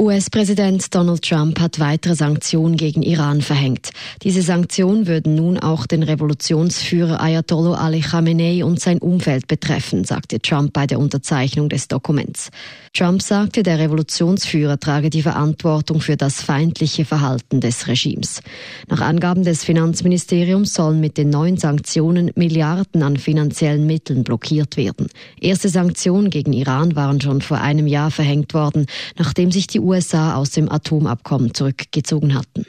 US-Präsident Donald Trump hat weitere Sanktionen gegen Iran verhängt. Diese Sanktionen würden nun auch den Revolutionsführer Ayatollah Ali Khamenei und sein Umfeld betreffen, sagte Trump bei der Unterzeichnung des Dokuments. Trump sagte, der Revolutionsführer trage die Verantwortung für das feindliche Verhalten des Regimes. Nach Angaben des Finanzministeriums sollen mit den neuen Sanktionen Milliarden an finanziellen Mitteln blockiert werden. Erste Sanktionen gegen Iran waren schon vor einem Jahr verhängt worden, nachdem sich die USA aus dem Atomabkommen zurückgezogen hatten.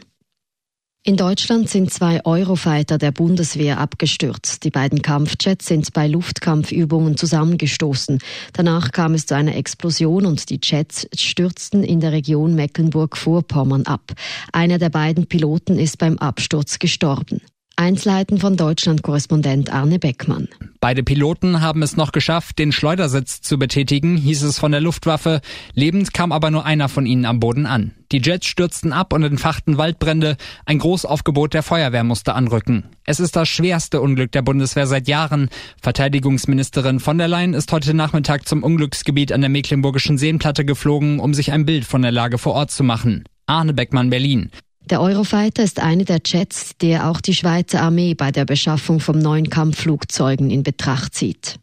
In Deutschland sind zwei Eurofighter der Bundeswehr abgestürzt. Die beiden Kampfjets sind bei Luftkampfübungen zusammengestoßen. Danach kam es zu einer Explosion und die Jets stürzten in der Region Mecklenburg-Vorpommern ab. Einer der beiden Piloten ist beim Absturz gestorben. Einzelheiten von Deutschland-Korrespondent Arne Beckmann. Beide Piloten haben es noch geschafft, den Schleudersitz zu betätigen, hieß es von der Luftwaffe. Lebend kam aber nur einer von ihnen am Boden an. Die Jets stürzten ab und entfachten Waldbrände. Ein Großaufgebot der Feuerwehr musste anrücken. Es ist das schwerste Unglück der Bundeswehr seit Jahren. Verteidigungsministerin von der Leyen ist heute Nachmittag zum Unglücksgebiet an der Mecklenburgischen Seenplatte geflogen, um sich ein Bild von der Lage vor Ort zu machen. Arne Beckmann, Berlin. Der Eurofighter ist eine der Jets, der auch die Schweizer Armee bei der Beschaffung von neuen Kampfflugzeugen in Betracht zieht.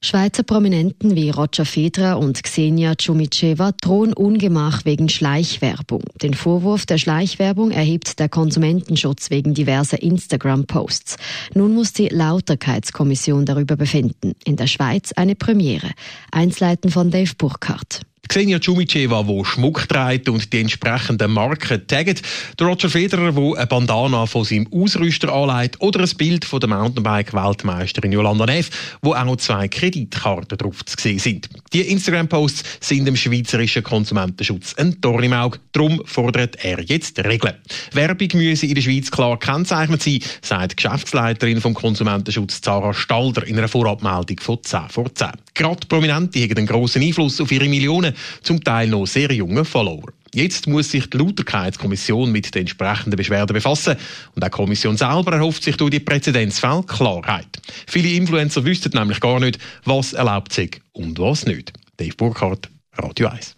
Schweizer Prominenten wie Roger Federer und Xenia Chumicheva drohen Ungemach wegen Schleichwerbung. Den Vorwurf der Schleichwerbung erhebt der Konsumentenschutz wegen diverser Instagram-Posts. Nun muss die Lauterkeitskommission darüber befinden. In der Schweiz eine Premiere. Einsleiten von Dave Burkhardt. Xenia Chumiceva, die Schmuck trägt und die entsprechenden Marken taggt. Der Roger Federer, der eine Bandana von seinem Ausrüster anlegt. Oder ein Bild von der Mountainbike-Weltmeisterin Yolanda Neff, wo auch zwei Kreditkarten drauf zu sehen sind. Die Instagram-Posts sind dem schweizerischen Konsumentenschutz ein Tor im Auge. Darum fordert er jetzt Regeln. Werbung müsse in der Schweiz klar kennzeichnet sein, sagt die Geschäftsleiterin vom Konsumentenschutz Zara Stalder in einer Vorabmeldung von 10 vor 10. Gerade Prominente haben einen grossen Einfluss auf ihre Millionen zum Teil noch sehr junge Follower. Jetzt muss sich die Lauterkeitskommission mit den entsprechenden Beschwerden befassen und auch die Kommission selber erhofft sich durch die Präzedenzfälle Klarheit. Viele Influencer wüssten nämlich gar nicht, was erlaubt ist und was nicht. Dave Burkhardt, Radio 1.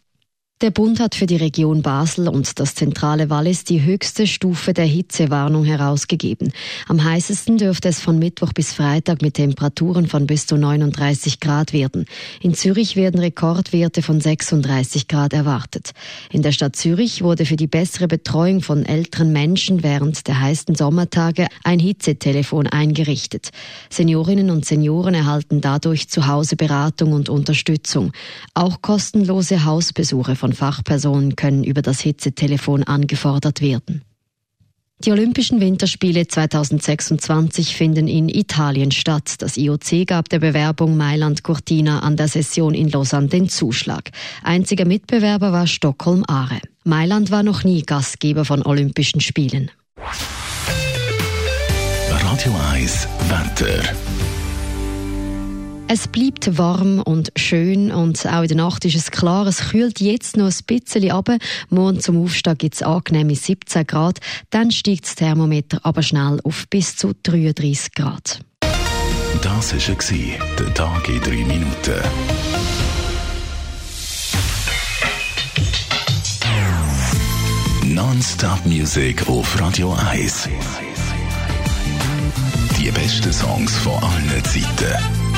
Der Bund hat für die Region Basel und das zentrale Wallis die höchste Stufe der Hitzewarnung herausgegeben. Am heißesten dürfte es von Mittwoch bis Freitag mit Temperaturen von bis zu 39 Grad werden. In Zürich werden Rekordwerte von 36 Grad erwartet. In der Stadt Zürich wurde für die bessere Betreuung von älteren Menschen während der heißen Sommertage ein Hitzetelefon eingerichtet. Seniorinnen und Senioren erhalten dadurch zu Hause Beratung und Unterstützung. Auch kostenlose Hausbesuche von von Fachpersonen können über das Hitzetelefon angefordert werden. Die Olympischen Winterspiele 2026 finden in Italien statt. Das IOC gab der Bewerbung Mailand Cortina an der Session in Lausanne den Zuschlag. Einziger Mitbewerber war Stockholm Aare. Mailand war noch nie Gastgeber von Olympischen Spielen. Radio 1 Wetter. Es bleibt warm und schön und auch in der Nacht ist es klar, es kühlt jetzt noch ein bisschen ab. Morgen zum Aufstehen gibt es angenehme 17 Grad, dann steigt das Thermometer aber schnell auf bis zu 33 Grad. Das war der Tag in drei Minuten. Non-Stop Music auf Radio 1. Die besten Songs von allen Zeiten